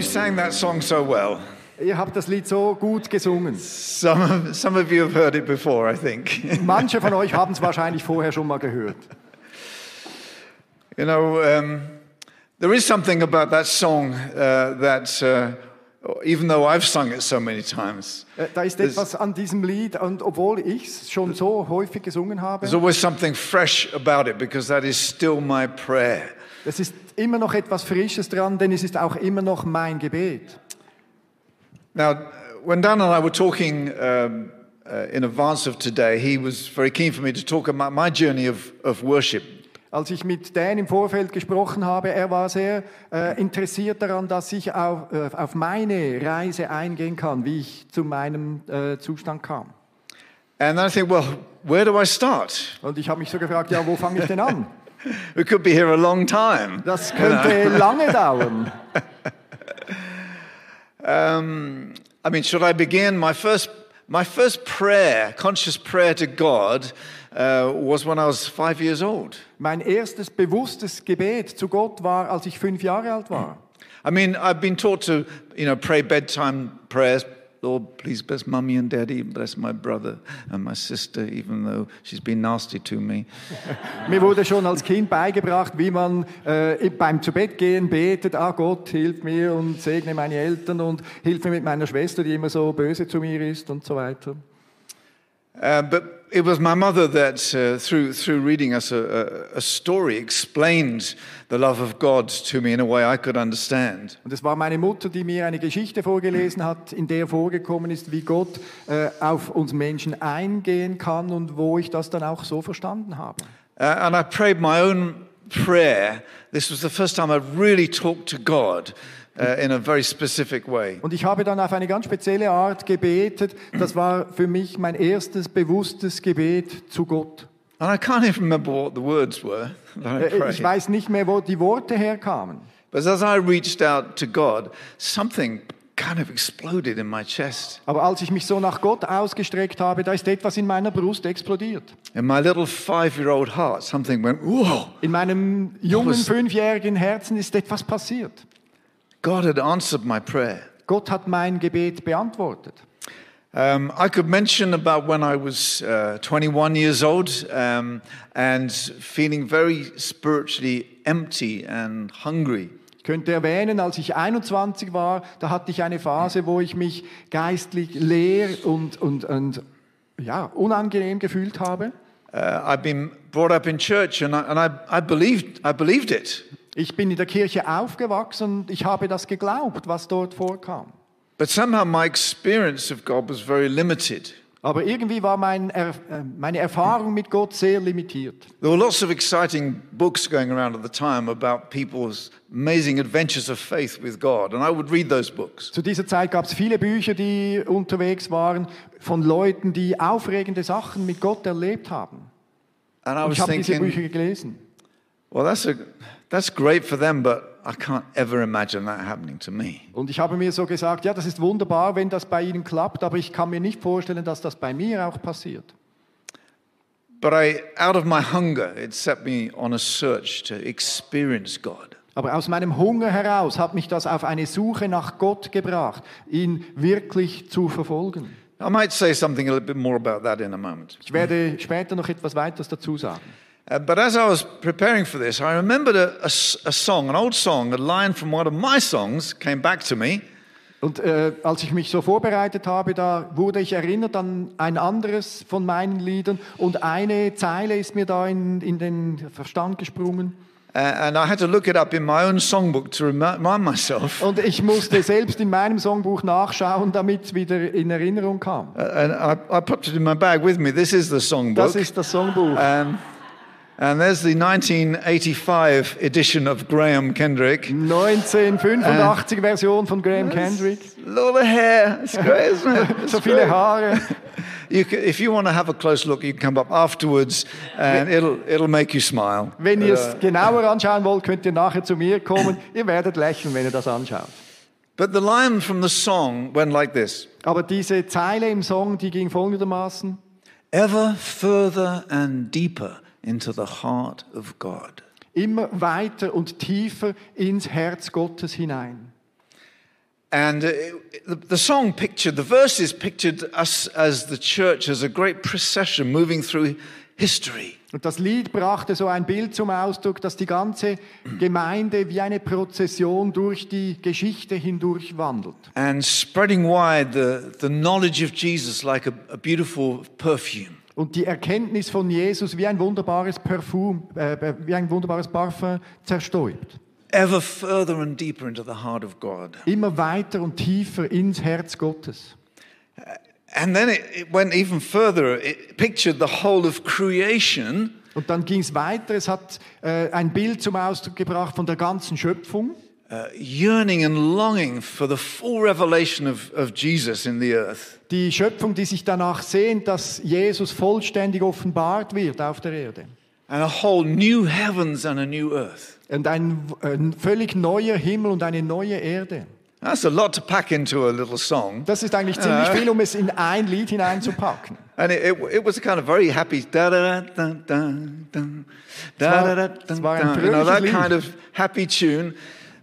you sang that song so well. Ihr habt das Lied so gut gesungen. Some of, some of you have heard it before, I think. Manche von euch haben es wahrscheinlich vorher schon mal gehört. you know, um, there is something about that song uh, that, uh, even though I've sung it so many times, Äh, Da ist etwas an diesem Lied und obwohl ich es schon so häufig gesungen habe, there's always something fresh about it because that is still my prayer. Es ist immer noch etwas Frisches dran, denn es ist auch immer noch mein Gebet. Now, when Dan and I were talking um, uh, in advance of today, he was very keen for me to talk about my journey of, of worship. Als ich mit Dan im Vorfeld gesprochen habe, er war sehr äh, interessiert daran, dass ich auf, äh, auf meine Reise eingehen kann, wie ich zu meinem äh, Zustand kam. And then I think, well, where do I start? Und ich habe mich so gefragt, ja, wo fange ich denn an? We could be here a long time. Das könnte lange dauern. Um, I mean, should I begin? My first, my first prayer, conscious prayer to God, uh, was when I was five years old. Mein erstes bewusstes Gebet zu Gott war, als ich fünf Jahre alt war. I mean, I've been taught to, you know, pray bedtime prayers. Lord, please bless mummy and daddy, bless my brother and my sister, even though she's been nasty to me. Mir wurde schon als Kind beigebracht, wie man äh, beim Zubettgehen betet, ah Gott, hilf mir und segne meine Eltern und hilf mir mit meiner Schwester, die immer so böse zu mir ist und so weiter. Uh, but it was my mother that, uh, through, through reading us a, a, a story, explained the love of God to me in a way I could understand. Und es war meine Mutter, die mir eine Geschichte vorgelesen hat, in der vorgekommen ist, wie Gott äh, auf uns Menschen eingehen kann und wo ich das dann auch so verstanden habe. Uh, and I prayed my own prayer. This was the first time I really talked to God uh, in a very specific way. Und ich habe dann auf eine ganz spezielle Art gebetet. Das war für mich mein erstes bewusstes Gebet zu Gott. And I can't even remember what the words were that I Ich weiß nicht mehr, wo die Worte herkamen. But as I reached out to God, something kind of exploded in my chest. Aber als ich mich so nach Gott ausgestreckt habe, da ist etwas in meiner Brust explodiert. In my little five year old heart, something went, whoa. In meinem jungen fünfjährigen Herzen ist etwas passiert. God had answered my prayer. Gott hat mein Gebet beantwortet. Um, I could mention about when I was uh, 21 years old um, and feeling very spiritually empty and hungry. Ich könnte erwähnen, als ich 21 war, da hatte ich eine Phase, wo ich mich geistlich leer und, und, und ja, unangenehm gefühlt habe. Uh, I've been brought up in church and, I, and I, I, believed, I believed it. Ich bin in der Kirche aufgewachsen und ich habe das geglaubt, was dort vorkam. But somehow my experience of God was very limited. Aber irgendwie war mein äh, meine Erfahrung mit Gott sehr limitiert. There were lots of exciting books going around at the time about people's amazing adventures of faith with God, and I would read those books. Zu dieser Zeit gab es viele Bücher, die unterwegs waren von Leuten, die aufregende Sachen mit Gott erlebt haben. And I Und was ich habe diese Bücher gelesen. Well, that's, a, that's great for them, but I can't ever imagine that happening to me. Und ich habe mir so gesagt, ja, das ist wunderbar, wenn das bei Ihnen klappt, aber ich kann mir nicht vorstellen, dass das bei mir auch passiert. But I, out of my hunger, it set me on a search to experience God. Aber aus meinem Hunger heraus hat mich das auf eine Suche nach Gott gebracht, ihn wirklich zu verfolgen. I might say something a little bit more about that in a moment. Ich werde später noch etwas weiteres dazu sagen. Uh, but as I was preparing for this, I remembered a, a a song, an old song, a line from one of my songs came back to me. Und äh, als ich mich so vorbereitet habe, da wurde ich erinnert an ein anderes von meinen Liedern und eine Zeile ist mir da in, in den Verstand gesprungen. Uh, and I had to look it up in my own songbook to remi- remind myself. Und ich musste selbst in meinem Songbuch nachschauen, damit es wieder in Erinnerung kam. Uh, and I, I popped it in my bag with me. This is the songbook. Das ist das Songbuch. Um, and there's the 1985 edition of Graham Kendrick. 1985 Version von Graham Kendrick. Lot of hair. It's great, isn't it? It's So viele. Haare. You can, if you want to have a close look, you can come up afterwards, and it'll it'll make you smile. Wenn ihr Uh, es genauer anschauen wollt, könnt ihr nachher zu mir kommen. Ihr werdet lächeln, wenn ihr das anschaut. but the line from the song went like this: Aber diese Zeile im Song, die ging folgendermaßen. Ever further and deeper into the heart of God. Immer weiter und tiefer ins Herz Gottes hinein. And uh, the song pictured, the verses pictured us as the church as a great procession moving through history. Und das Lied brachte so ein Bild zum Ausdruck, dass die ganze Gemeinde wie eine Prozession durch die Geschichte hindurch wandelt. and spreading wide the, the knowledge of Jesus like a, a beautiful perfume. Und die Erkenntnis von Jesus wie ein wunderbares Parfum, äh, wie ein wunderbares Parfum zerstäubt. Ever further and deeper into the heart of God. Immer weiter und tiefer ins Herz Gottes. And then it, it went even further. It pictured the whole of creation Und dann ging es weiter. Es hat äh, ein Bild zum Ausdruck gebracht von der ganzen Schöpfung. Uh. Die Schöpfung, die sich danach sehnt, dass Jesus vollständig offenbart wird auf der Erde. And a whole new heavens and a new earth. Und ein, ein völlig neuer Himmel und eine neue Erde. That's a lot to pack into a little song. Das ist eigentlich ziemlich viel, um es in ein Lied hineinzupacken. And it, it, it was a kind of very happy da da da da da da da da es war ein da you know that fröhliches kind of happy tune,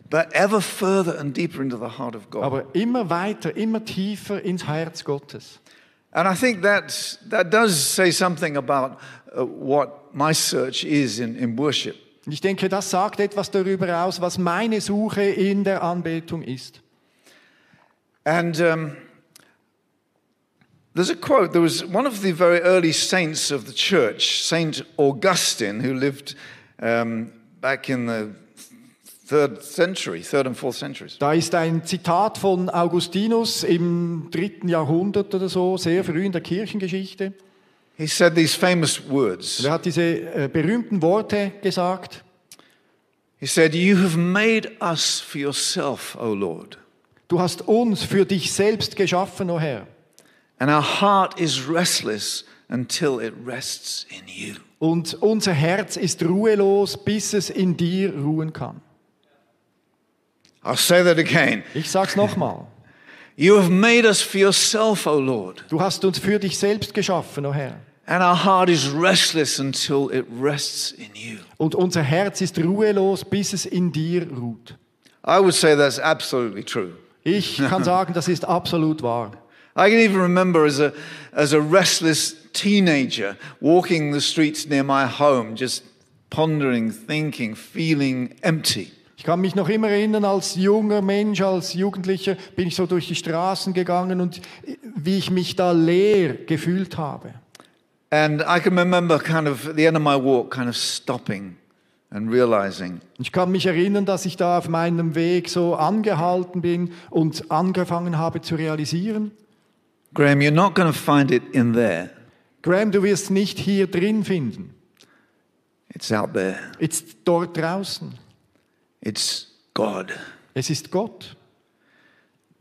but ever further and deeper into the heart of God. Aber immer weiter, immer tiefer ins Herz Gottes. And I think that that does say something about uh, what my search is in, in worship. Ich denke, das sagt etwas darüber aus, was meine Suche in der Anbetung ist. And um, there's a quote. There was one of the very early saints of the church, Saint Augustine, who lived um, back in the third century, third and fourth centuries. Da ist ein Zitat von Augustinus im dritten Jahrhundert oder so, sehr früh in der Kirchengeschichte. He said these famous words. Und er hat diese äh, berühmten Worte gesagt. He said, You have made us for yourself, O Lord, Du hast uns für dich selbst geschaffen, o Herr. and our heart is restless until it rests in you. Und unser Herz ist ruhelos, bis es in dir ruhen kann. I'll say that again. Ich sag's nochmal. You have made us for yourself, O Lord, Du hast uns für dich selbst geschaffen, o Herr. and our heart is restless until it rests in you. Und unser Herz ist ruhelos, bis es in dir ruht. I would say that's absolutely true. Ich kann sagen, das ist absolut wahr. I can even remember as a, as a restless teenager walking the streets near my home, just pondering, thinking, feeling empty. Ich kann mich noch immer erinnern, als junger Mensch, als Jugendlicher bin ich so durch die Straßen gegangen und wie ich mich da leer gefühlt habe. And I can remember kind of at the end of my walk, kind of stopping and realizing Ich kann mich erinnern, dass ich da auf meinem Weg so angehalten bin und angefangen habe zu realisieren, Graham, you're not going to find it in there, Graham, du wirst nicht hier drin finden, it's out there. jetzt dort draußen. It's God. Es ist Gott.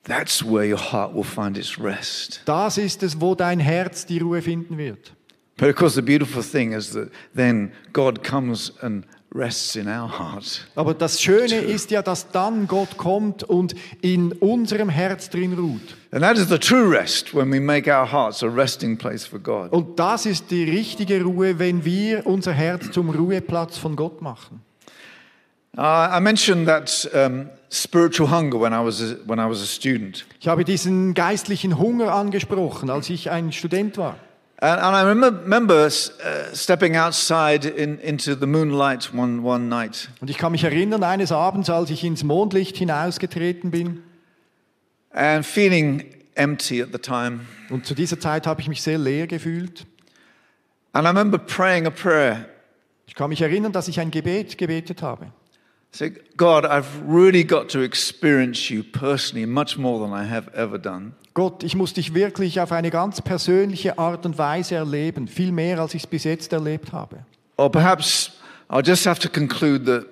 That's where your heart will find its rest. Das ist es, wo dein Herz die Ruhe finden wird. But of course, the beautiful thing is that then God comes and rests in our heart. Aber das Schöne ist ja, dass dann Gott kommt und in unserem Herz drin ruht. And that is the true rest when we make our hearts a resting place for God. Und das ist die richtige Ruhe, wenn wir unser Herz zum Ruheplatz von Gott machen. Uh, I mentioned that um, spiritual hunger when I, was a, when I was a student. Ich habe diesen geistlichen Hunger angesprochen, als ich ein Student war. And, and I remember, uh, stepping outside in, into the moonlight one, one night. Und ich kann mich erinnern, eines Abends, als ich ins Mondlicht hinausgetreten bin, and feeling empty at the time. und zu dieser Zeit habe ich mich sehr leer gefühlt. And I remember praying a prayer. Ich kann mich erinnern, dass ich ein Gebet gebetet habe. Say, God, I've really got to experience you personally much more than I have ever done. Gott, ich muss dich wirklich auf eine ganz persönliche Art und Weise erleben, viel mehr, als ich es bis jetzt erlebt habe. Or perhaps I'll just have to conclude that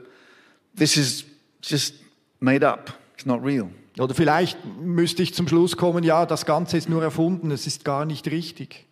this is just made up. It's not real. Oder vielleicht müsste ich zum Schluss kommen, ja, das Ganze ist nur erfunden, es ist gar nicht richtig.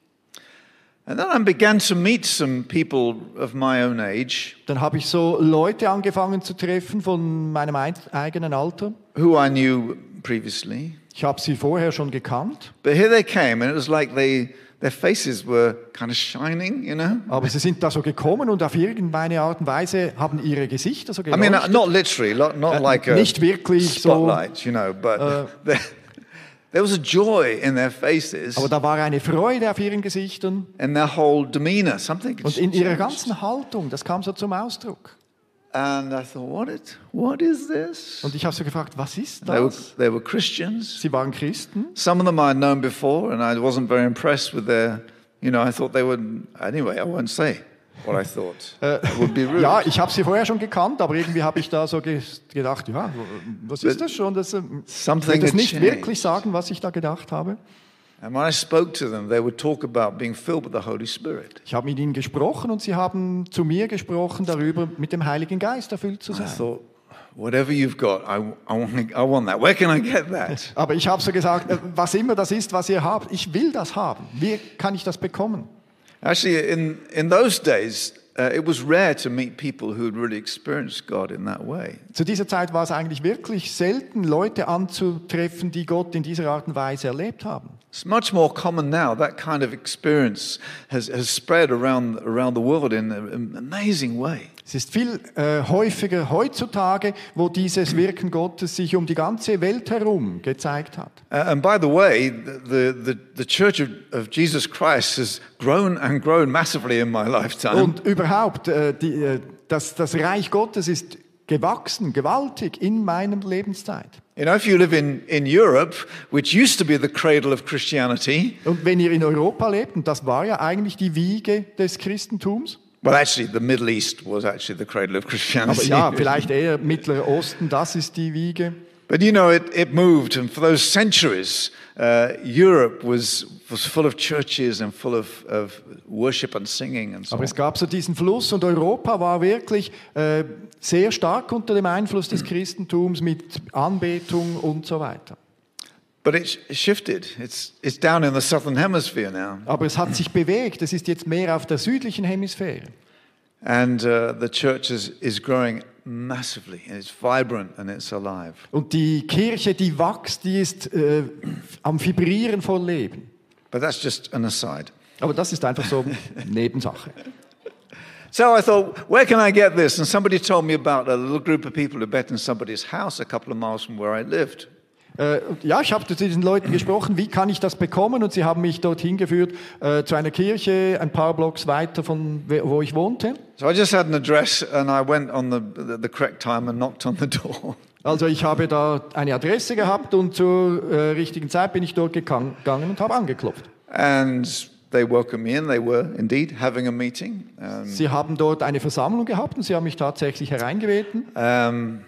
And then I began to meet some people of my own age Dann habe ich so Leute angefangen zu treffen von meinem ein- eigenen Alter. who I knew previously. Ich habe sie vorher schon gekannt. But here they came, and it was like they, their faces were kind of shining, you know. Aber sie sind da so gekommen und auf irgendeine Art und Weise haben ihre Gesichter so I mean, uh, geleuchtet. not literally, not, not like a nicht wirklich so, spotlight, you know, but there, there was a joy in their faces aber da war eine Freude auf ihren Gesichtern and their whole demeanor. Something und in ihrer ganzen Haltung, das kam so zum Ausdruck. And I thought, what, it, what is this? Und ich habe so gefragt, was ist They were, they were Christians. Sie waren Christen. Some of them I had known before, and I wasn't very impressed with their, you know, I thought they would, anyway, I won't say what I thought. It would be rude. Ja, ich habe sie vorher schon gekannt, aber irgendwie habe ich da so ge gedacht, ja, was ist das schon? Das, ähm, ich Something will das nicht changed. wirklich sagen, was ich da gedacht habe. And when I spoke to them, they would talk about being filled with the Holy Spirit. Ich habe mit ihnen gesprochen und sie haben zu mir gesprochen darüber, mit dem Heiligen Geist erfüllt zu I sein. thought, whatever you've got, I, I, want, I want that. Where can I get that? Aber ich habe so gesagt, äh, was immer das ist, was ihr habt, ich will das haben. Wie kann ich das bekommen? Actually, in, in those days, uh, it was rare to meet people who had really experienced God in that way. Zu dieser Zeit war es eigentlich wirklich selten, Leute anzutreffen, die Gott in dieser Art und Weise erlebt haben. It's much more common now. That kind of experience has, has spread around, around the world in an amazing way. Es ist viel äh, häufiger heutzutage, wo dieses Wirken Gottes sich um die ganze Welt herum gezeigt hat. Uh, and by the way, the, the, the Church of, of Jesus Christ has grown and grown massively in my lifetime. Und überhaupt, äh, die, äh, das, das Reich Gottes ist gewachsen, gewaltig in meiner Lebenszeit. You know, if you live in, in Europe, which used to be the cradle of Christianity, Und wenn ihr in Europa lebt, und das war ja eigentlich die Wiege des Christentums, well, actually, the Middle East was actually the cradle of aber Christianity. ja, vielleicht eher Mittlerer Osten, das ist die Wiege. But you know, it, it moved, and for those centuries, uh, Europe was, was full of churches and full of, of worship and singing and so Aber es gab so diesen Fluss und Europa war wirklich äh, sehr stark unter dem Einfluss des Christentums mit Anbetung und so weiter. But it, sh- it shifted. It's, it's down in the southern hemisphere now. Aber es hat sich bewegt, es ist jetzt mehr auf der südlichen Hemisphäre. And uh, the church is, is growing massively, and it's vibrant and it's alive. Und die Kirche, die wächst, die ist äh, am Vibrieren vor Leben. But that's just an aside. Aber das ist einfach so Nebensache. So I thought, where can I get this? And somebody told me about a little group of people who met in somebody's house a couple of miles from where I lived. Äh, ja, ich habe zu diesen Leuten gesprochen, wie kann ich das bekommen? Und sie haben mich dorthin geführt äh, zu einer Kirche, ein paar Blocks weiter von wo ich wohnte. So I just had an address and I went on the, the, the correct time and knocked on the door. Also ich habe da eine Adresse gehabt und zur äh, richtigen Zeit bin ich dort gegangen und habe angeklopft. And they welcomed me in. They were indeed having a meeting. Um, Sie haben dort eine Versammlung gehabt und sie haben mich tatsächlich hereingebeten. um,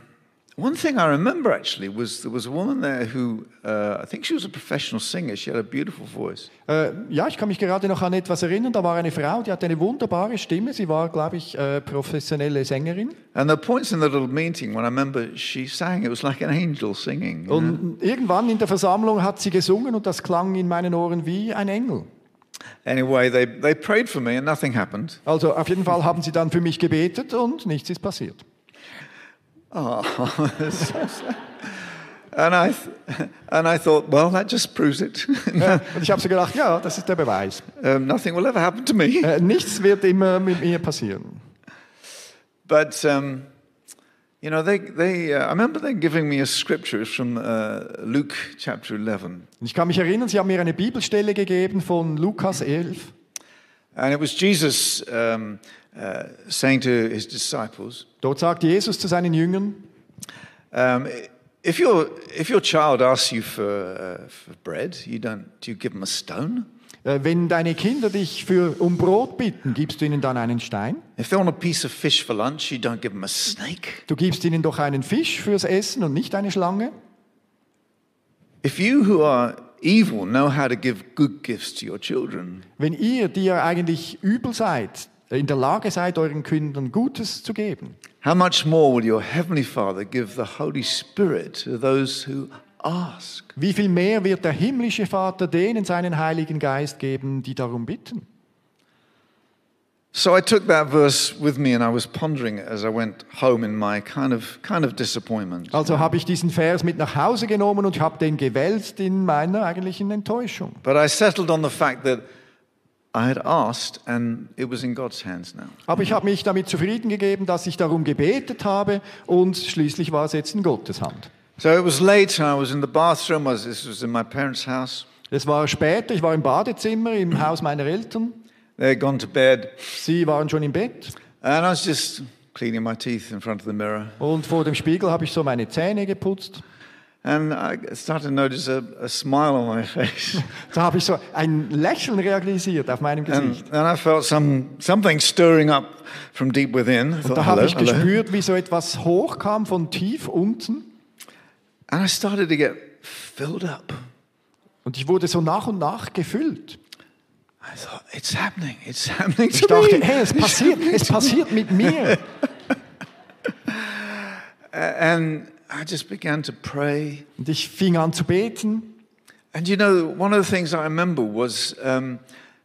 one thing I remember actually was there was a woman there who uh, I think she was a professional singer. She had a beautiful voice. Äh, ja, ich kann mich gerade noch an etwas erinnern. Da war eine Frau, die hatte eine wunderbare Stimme. Sie war, glaube ich, äh, professionelle Sängerin. And the points in the little meeting when I remember she sang, it was like an angel singing. you know. Und irgendwann in der Versammlung hat sie gesungen und das klang in meinen Ohren wie ein Engel. Anyway, they, they prayed for me and nothing happened. Also auf jeden Fall haben sie dann für mich gebetet und nichts ist passiert. Oh. And I, and I thought, well, that just proves it. Äh, und ich habe so gedacht, ja, das ist der Beweis. um, nothing will ever happen to me. Äh, nichts wird immer mit mir passieren. But, um, you know, they, they, uh, I remember them giving me a scripture from uh, Luke chapter 11. Und ich kann mich erinnern, sie haben mir eine Bibelstelle gegeben von Lukas 11. And it was Jesus um, uh, saying to his disciples, Dort sagt Jesus zu seinen Jüngern, um, if, your, if your child asks you for, uh, for bread, you don't, do you give them a stone? äh, wenn deine Kinder dich für, um Brot bitten, gibst du ihnen dann einen Stein? If they want a piece of fish for lunch, you don't give them a snake. Du gibst ihnen doch einen Fisch fürs Essen und nicht eine Schlange? If you who are evil know how to give good gifts to your children, Wenn ihr, die ihr eigentlich übel seid, in der Lage seid, euren Kindern Gutes zu geben, how much more will your heavenly Father give the Holy Spirit to those who ask? wie viel mehr wird der himmlische Vater denen seinen Heiligen Geist geben, die darum bitten? So I took that verse with me and I was pondering it as I went home in my kind of kind of disappointment. Also habe ich diesen Vers mit nach Hause genommen und habe den gewälzt in meiner eigentlichen Enttäuschung. But I settled on the fact that Aber ich habe mich damit zufrieden gegeben, dass ich darum gebetet habe und schließlich war es jetzt in Gottes Hand. So it was late, I was in the bathroom. Was, this was in my parents' house. Es war später, ich war im Badezimmer im Haus meiner Eltern. They had gone to bed, Sie waren schon im Bett and I was just cleaning my teeth in front of the mirror. und vor dem Spiegel habe ich so meine Zähne geputzt. And I started to notice a, a smile on my face. Da habe ich so ein Lächeln realisiert auf meinem Gesicht. And, and I felt some, something stirring up from deep within. I Und da habe ich hello. gespürt, wie so etwas hochkam von tief unten. And I started to get filled up. Und ich wurde so nach und nach gefüllt. I thought, it's happening. It's happening Ich to dachte, me. hey, es passiert, es passiert mit mir. And I just began to pray. Und ich fing an zu beten. And you know, one of the things I remember was um,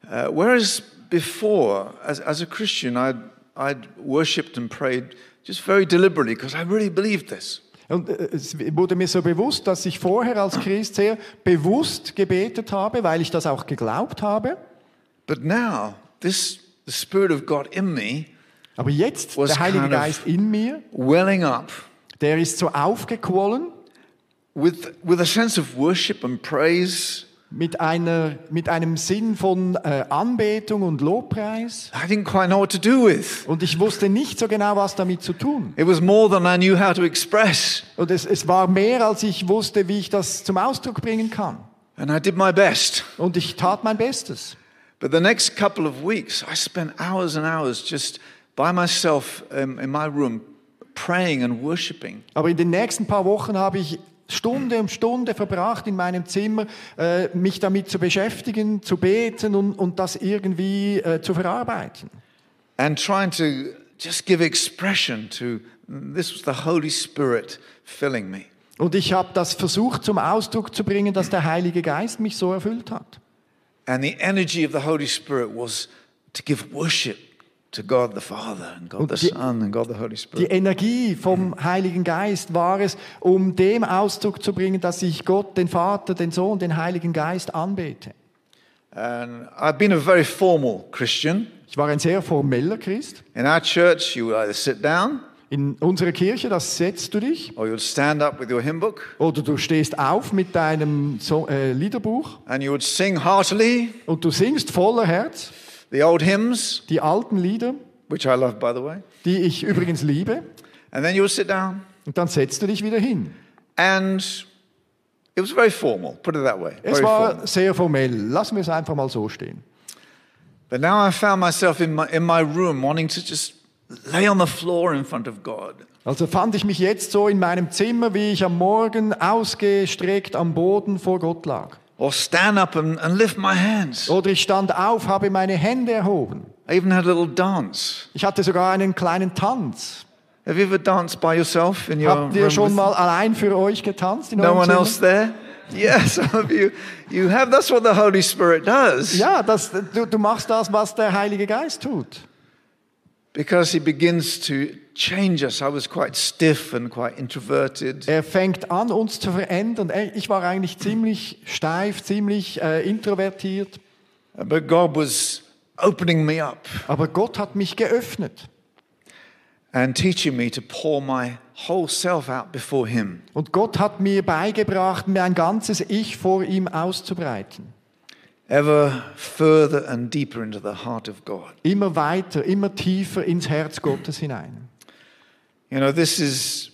uh, whereas before, as, as a Christian, I'd, I'd worshipped and prayed just very deliberately because I really believed this. Und äh, es wurde mir so bewusst, dass ich vorher als Christ sehr bewusst gebetet habe, weil ich das auch geglaubt habe. But now, this, the Spirit of God in me, Aber jetzt, der Heilige kind of- Geist in mir, welling up der ist so aufgequollen with, with a sense of worship and praise. mit, einer, mit einem Sinn von äh, Anbetung und Lobpreis. I didn't quite know what to do with. Und ich wusste nicht so genau, was damit zu tun. It was more than I knew how to express. Und es, es war mehr, als ich wusste, wie ich das zum Ausdruck bringen kann. And I did my best. Und ich tat mein Bestes. But the next couple of weeks, I spent hours and hours just by myself um, in my room praying and worshiping. Aber in den nächsten paar Wochen habe ich Stunde um Stunde verbracht in meinem Zimmer, äh, mich damit zu beschäftigen, zu beten und, und das irgendwie äh, zu verarbeiten. and trying to just give expression to this was the Holy Spirit filling me. Und ich habe das versucht zum Ausdruck zu bringen, dass der Heilige Geist mich so erfüllt hat. And the energy of the Holy Spirit was to give worship to God the Father and God the die- Son and God the Holy Die Spirit. Energie vom Heiligen Geist war es, um dem Ausdruck zu bringen, dass ich Gott, den Vater, den Sohn, den Heiligen Geist anbete. And I've been a very formal Christian. Ich war ein sehr formeller Christ. In our church, you would either sit down In unserer Kirche, da setzt du dich or you would stand up with your hymn book oder du stehst auf mit deinem so äh, Liederbuch and you would sing heartily und du singst voller Herz the old hymns, die alten Lieder, which I love, by the way. die ich übrigens liebe, And then you would sit down und dann setzt du dich wieder hin. and it was very formal, put it that way. Es Very formal. war sehr formell. Lassen wir es einfach mal so stehen. But now I found myself in my, in my room wanting to just lay on the floor in front of God. Also fand ich mich jetzt so in meinem Zimmer, wie ich am Morgen ausgestreckt am Boden vor Gott lag. Or stand up and, and lift my hands. Oder ich stand auf, habe meine Hände erhoben. I even had a little dance. Ich hatte sogar einen kleinen Tanz. Have you ever danced by yourself in your Habt ihr schon mal allein für euch getanzt in no one Zimmer? else there? Yes, some of you. You have. That's what the Holy Spirit does. Ja, das, du, du machst das, was der Heilige Geist tut. Because He begins to change us. I was quite stiff and quite introverted. Er fängt an, uns zu verändern. Er- Ich war eigentlich ziemlich steif, ziemlich äh, introvertiert. But God was opening me up Aber Gott hat mich geöffnet. and teaching me to pour my whole self out before Him. Und Gott hat mir beigebracht, mir ein ganzes Ich vor ihm auszubreiten. ever further and deeper into the heart of God. Immer weiter, immer tiefer ins Herz Gottes hinein. You know, this is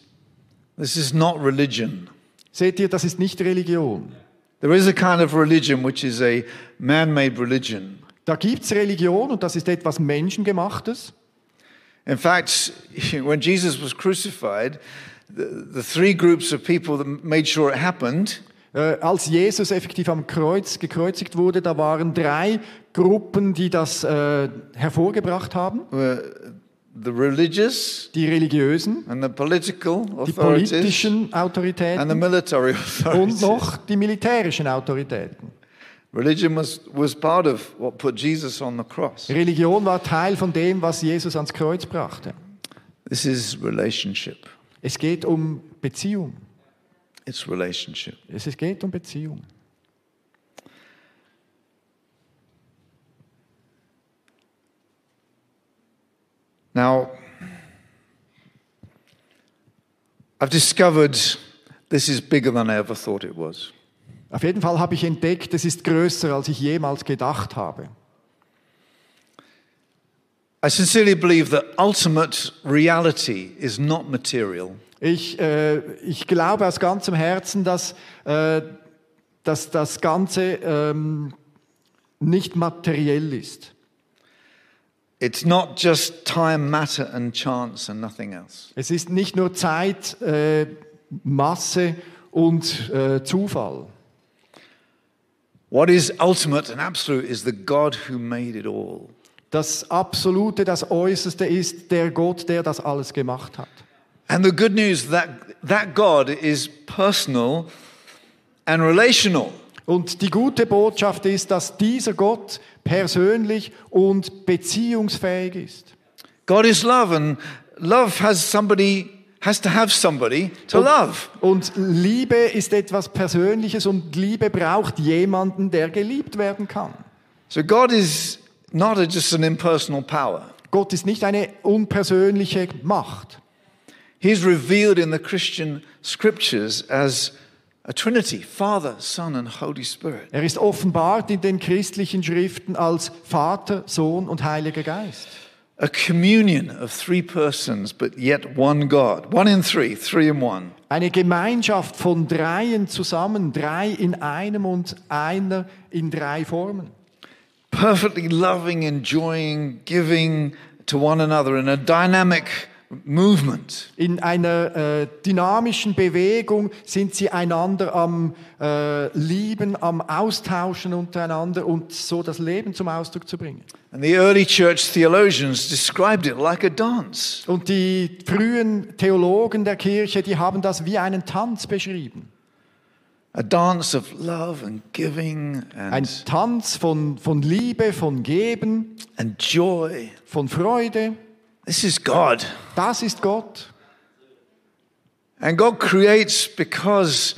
this is not religion. Seht ihr, das ist nicht Religion. There is a kind of religion which is a man-made religion. Da gibt es Religion und das ist etwas Menschengemachtes. In fact, when Jesus was crucified, the, the three groups of people that made sure it happened Äh, als Jesus effektiv am Kreuz gekreuzigt wurde, da waren drei Gruppen, die das äh, hervorgebracht haben. were the religious Die Religiösen, and the political die politischen and the Autoritäten military und authorities. noch die militärischen Autoritäten. Religion was, was part of what put Jesus on the cross. Religion war Teil von dem, was Jesus ans Kreuz brachte. This is relationship. Es geht um Beziehung. It's relationship. Es geht um Beziehung. Now, I've discovered this is bigger than I ever thought it was. Auf jeden Fall habe ich entdeckt, es ist größer, als ich jemals gedacht habe. I sincerely believe that ultimate reality is not material. Ich, äh, ich glaube aus ganzem Herzen, dass, äh, dass das Ganze ähm, nicht materiell ist. It's not just time, matter, and chance and nothing else. Es ist nicht nur Zeit, äh, Masse und äh, Zufall. What is ultimate and absolute is the God who made it all. Das Absolute, das Äußerste ist der Gott, der das alles gemacht hat. And the good news that that God is personal and relational. Und die gute Botschaft ist, dass dieser Gott persönlich und beziehungsfähig ist. God is love and love has somebody has to have somebody to love. Und Liebe ist etwas Persönliches und Liebe braucht jemanden, der geliebt werden kann. So God is not just an impersonal power. Gott ist nicht eine unpersönliche Macht. He's revealed in the Christian scriptures as a Trinity, Father, Son and Holy Spirit. Er ist offenbart in den christlichen Schriften als Vater, Sohn und Heiliger Geist. A communion of three persons, but yet one God. One in three, three in one. Eine Gemeinschaft von dreien zusammen, drei in einem und einer in drei Formen. Perfectly loving, enjoying, giving to one another in a dynamic movement. In einer äh, dynamischen Bewegung sind sie einander am äh, Lieben, am Austauschen untereinander und so das Leben zum Ausdruck zu bringen. And the early church theologians described it like a dance. Und die frühen Theologen der Kirche, die haben das wie einen Tanz beschrieben. A dance of love and giving Ein and, Tanz von, von Liebe, von Geben, and joy. von Freude. This is God. Das ist Gott. And God creates because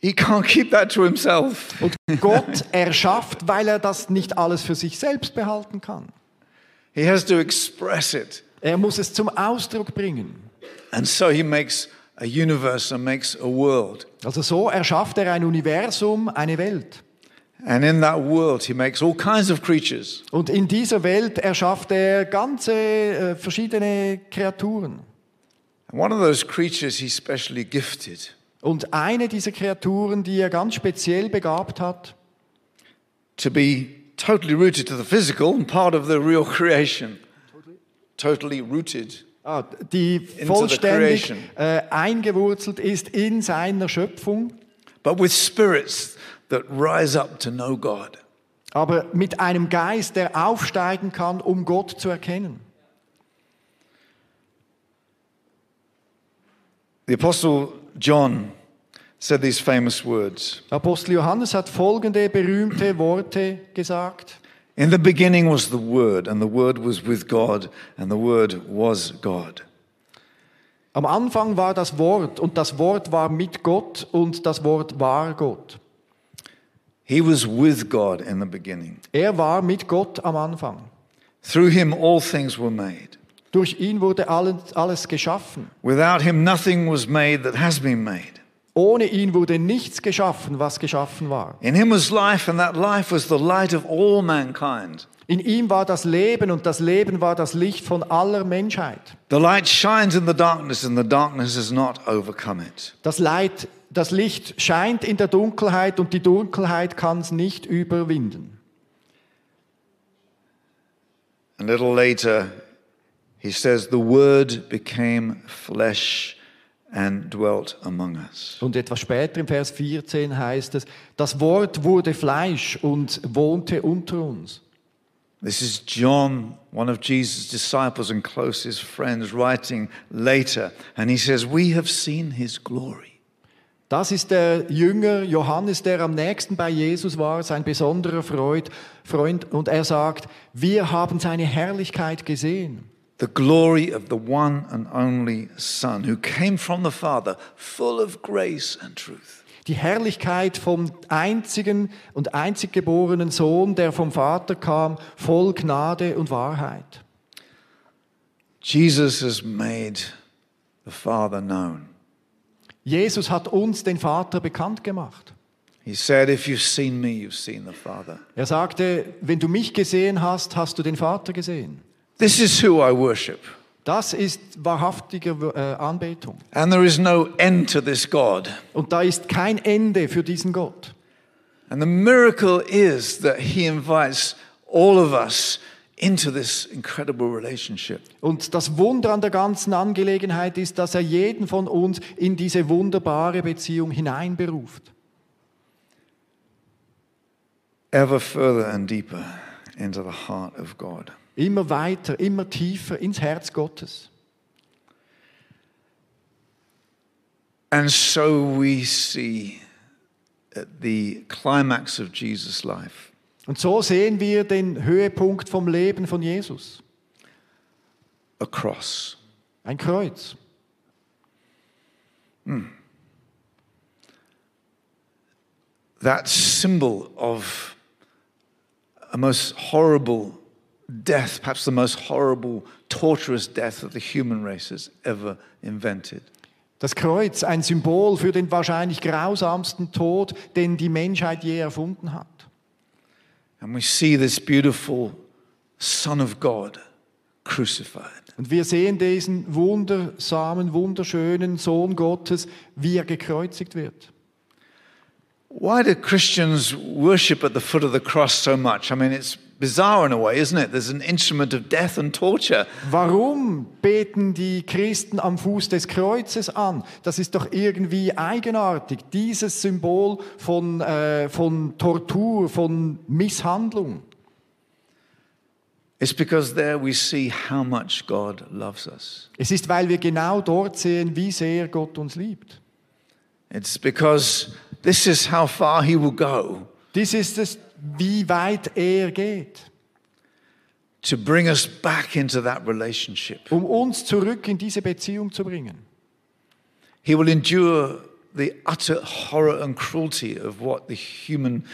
he can't keep that to himself. Und Gott erschafft, weil er das nicht alles für sich selbst behalten kann. He has to express it. Er muss es zum Ausdruck bringen. And so he makes a universe and makes a world. Also so erschafft er ein Universum, eine Welt. Und in dieser Welt erschafft er ganze äh, verschiedene Kreaturen. And one of those creatures he specially gifted Und eine dieser Kreaturen, die er ganz speziell begabt hat, to be totally rooted to the physical and part of the real creation. Totally rooted. ah, die vollständig äh, eingewurzelt ist in seiner Schöpfung, but with spirits that rise up to know God. aber mit einem Geist, der aufsteigen kann, um Gott zu erkennen. The Apostle John said these famous words Apostel Johannes hat folgende berühmte Worte gesagt. In the beginning was the Word, and the Word was with God, and the Word was God. Am Anfang war das Wort und das Wort war mit Gott und das Wort war Gott. He was with God in the beginning. Er war mit Gott am Anfang. Through him, all things were made. Durch ihn wurde alles, alles geschaffen. Without him, nothing was made that has been made. Ohne ihn wurde nichts geschaffen, was geschaffen war. In him was life, and that life was the light of all mankind. In ihm war das Leben und das Leben war das Licht von aller Menschheit. The light shines in the darkness, and the darkness has not overcome it. Das, Leid, das Licht scheint in der Dunkelheit und die Dunkelheit kann es nicht überwinden. A little later, he says, The Word became flesh and dwelt among us. Und etwas später im Vers 14 heißt es, das Wort wurde Fleisch und wohnte unter uns. This is John, one of Jesus' disciples and closest friends, writing later, and he says, We have seen his glory. Das ist der Jünger Johannes, der am nächsten bei Jesus war, sein besonderer Freund, Freund. Und er sagt, wir haben seine Herrlichkeit gesehen. The glory of the one and only Son who came from the Father, full of grace and truth. Die Herrlichkeit vom einzigen und einzig geborenen Sohn, der vom Vater kam, voll Gnade und Wahrheit. Jesus has made the Father known. Jesus hat uns den Vater bekannt gemacht. He said, If you've seen me, you've seen the Father. Er sagte, wenn du mich gesehen hast, hast du den Vater gesehen. This is who I worship. Das ist wahrhaftige äh, Anbetung. And there is no end to this God. Und da ist kein Ende für diesen Gott. And the miracle is that He invites all of us into this incredible relationship. Und das Wunder an der ganzen Angelegenheit ist, dass er jeden von uns in diese wunderbare Beziehung hineinberuft. Ever further and deeper into the heart of God. Immer weiter, immer tiefer ins Herz Gottes. And so we see at the climax of Jesus' life Und so sehen wir den Höhepunkt vom Leben von Jesus. a cross. Ein Kreuz. That symbol of a most horrible death, perhaps the most horrible, torturous death that the human race has ever invented. Das Kreuz, ein Symbol für den wahrscheinlich grausamsten Tod, den die Menschheit je erfunden hat. And we see this beautiful Son of God crucified. Und wir sehen diesen wundersamen, wunderschönen Sohn Gottes, wie er gekreuzigt wird. Why do Christians worship at the foot of the cross so much? I mean, it's bizarre in a way, isn't it? There's an instrument of death and torture. Warum beten die Christen am Fuß des Kreuzes an? Das ist doch irgendwie eigenartig. Dieses Symbol von, äh, von Tortur, von Misshandlung. It's because there we see how much God loves us. Es ist, weil wir genau dort sehen, wie sehr Gott uns liebt. It's because this is how far He will go Dies ist es, wie weit er geht, to bring us back into that relationship. um uns zurück in diese Beziehung zu bringen. He will endure the utter horror and cruelty of what the human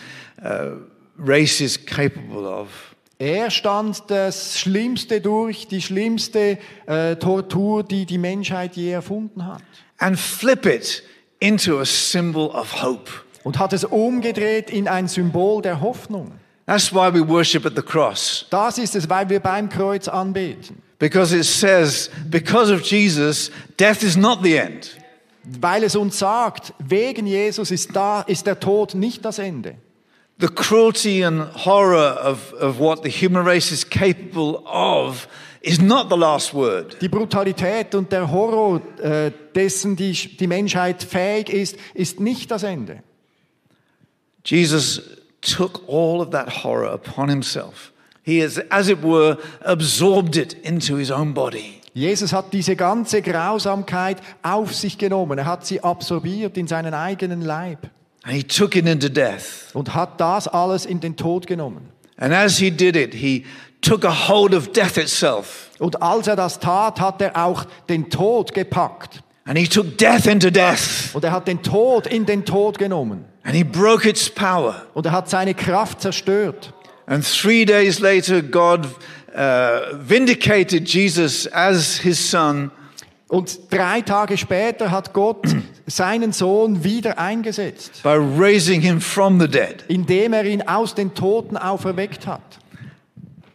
uh, race is capable of. Er stand das Schlimmste durch, die schlimmste äh, Tortur, die die Menschheit je erfunden hat. and flip it into a symbol of hope. Und hat es umgedreht in ein Symbol der Hoffnung. That's why we worship at the cross, Das ist es, weil wir beim Kreuz anbeten. because it says, because of Jesus, death is not the end. Weil es uns sagt, wegen Jesus ist da, ist der Tod nicht das Ende. The cruelty and horror of, of what the human race is capable of is not the last word. Die Brutalität und der Horror äh, dessen die, die Menschheit fähig ist, ist nicht das Ende. Jesus took all of that horror upon himself. He has, as it were, absorbed it into his own body. Jesus hat diese ganze Grausamkeit auf sich genommen. Er hat sie absorbiert in seinen eigenen Leib And he took it into death. und hat das alles in den Tod genommen. And as he did it, he took a hold of death itself. Und als er das tat, hat er auch den Tod gepackt. And he took death into death. Und er hat den Tod in den Tod genommen. And he broke its power. Und er hat seine Kraft zerstört. And three days later, God uh, vindicated Jesus as his son Und drei Tage später hat Gott seinen Sohn wieder eingesetzt, by raising him from the dead. indem er ihn aus den Toten auferweckt hat.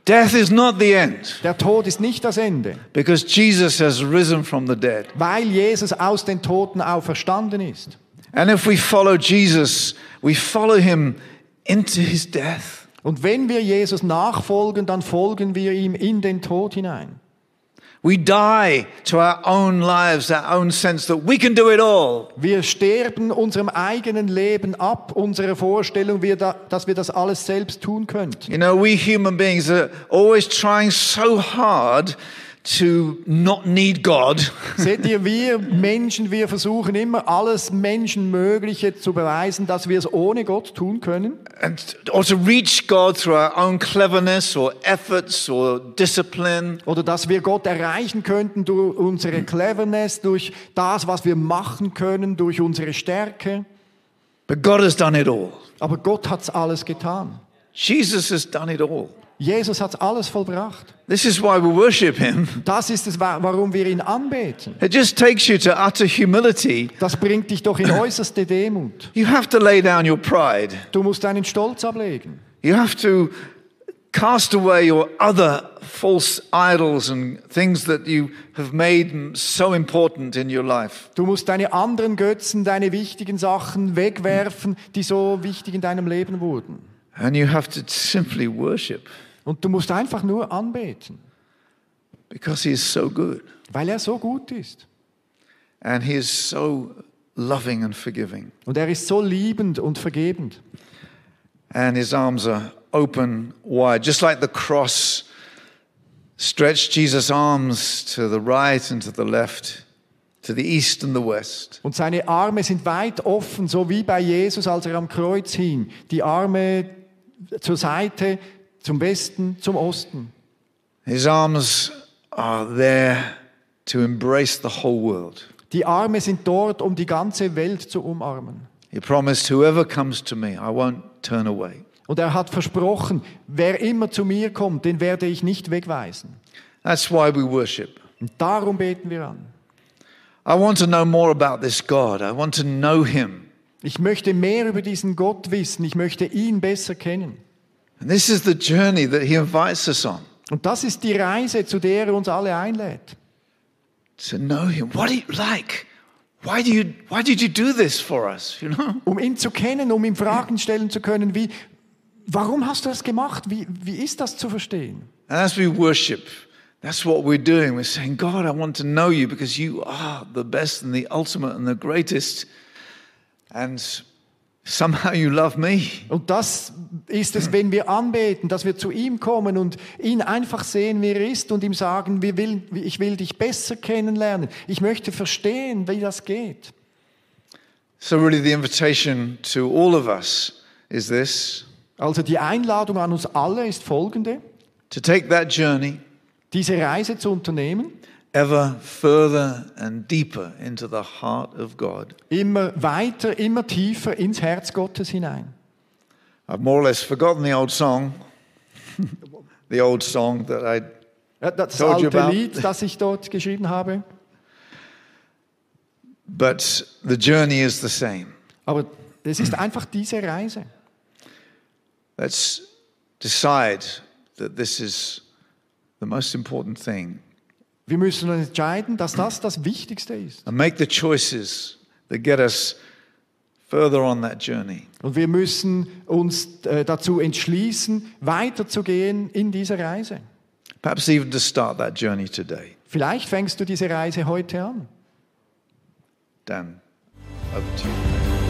Death is not the end Der Tod ist nicht das Ende, because Jesus has risen from the dead. weil Jesus aus den Toten auferstanden ist. And if we follow Jesus, we follow him into his death. Und wenn wir Jesus nachfolgen, dann folgen wir ihm in den Tod hinein. We die to our own lives, our own sense that we can do it all. Wir sterben unserem eigenen Leben ab, unserer Vorstellung, dass wir das alles selbst tun könnten. You know, we human beings are always trying so hard to not need God. Seht ihr, wir Menschen, wir versuchen immer alles Menschenmögliche zu beweisen, dass wir es ohne Gott tun können. and or to reach God through our own cleverness or efforts or discipline. Oder dass wir Gott erreichen könnten durch unsere Cleverness, durch das, was wir machen können, durch unsere Stärke. But God has done it all. Aber Gott hat's alles getan. Jesus has done it all. Jesus hat alles vollbracht. This is why we worship him. Das ist es, wa- warum wir ihn anbeten. It just takes you to utter humility. Das bringt dich doch in äußerste Demut. You have to lay down your pride. Du musst deinen Stolz ablegen. You have to cast away your other false idols and things that you have made so important in your life. Du musst deine anderen Götzen, deine wichtigen Sachen wegwerfen, die so wichtig in deinem Leben wurden. And you have to simply worship Und du musst einfach nur anbeten, because he is so good weil er so gut ist. and he is so loving and forgiving. Und er ist so liebend und vergebend. And his arms are open wide, just like the cross stretched Jesus' arms to the right and to the left, to the east and the west. Und seine Arme sind weit offen, so wie bei Jesus, als er am Kreuz hing. Die Arme zur Seite, zum Westen, zum Osten. His arms are there to embrace the whole world. Die Arme sind dort, um die ganze Welt zu umarmen. He promised, Whoever comes to me, I won't turn away. Und er hat versprochen, wer immer zu mir kommt, den werde ich nicht wegweisen. That's why we worship. Und darum beten wir an. I want to know more about this God. I want to know him. Ich möchte mehr über diesen Gott wissen. Ich möchte ihn besser kennen. And this is the journey that he invites us on Und das ist die Reise, zu der er uns alle einlädt. to know him. What are you like? Why, do you, why did you do this for us? You know? Um ihn zu kennen, um ihm Fragen stellen zu können, wie, warum hast du das gemacht? Wie, wie ist das zu verstehen? And as we worship, that's what we're doing. We're saying, God, I want to know you because you are the best and the ultimate and the greatest. And somehow you love me. Und das ist es, wenn wir anbeten, dass wir zu ihm kommen und ihn einfach sehen, wie er ist und ihm sagen, wir will, ich will dich besser kennenlernen. Ich möchte verstehen, wie das geht. So, really, the invitation to all of us is this Also die Einladung an uns alle ist folgende, to take that journey diese Reise zu unternehmen, ever further and deeper into the heart of God. immer weiter, immer tiefer ins Herz Gottes hinein. I've more or less forgotten the old song, the old song that I Das Told you about- Lied, das ich dort geschrieben habe. but the journey is the same. Aber es ist einfach diese Reise. Let's decide that this is the most important thing Wir müssen uns entscheiden, dass das das Wichtigste ist. and make the choices that get us further on that journey. Und wir müssen uns äh, dazu entschließen, weiterzugehen in dieser Reise. Perhaps even to start that journey today. Vielleicht fängst du diese Reise heute an. Dan, over to you.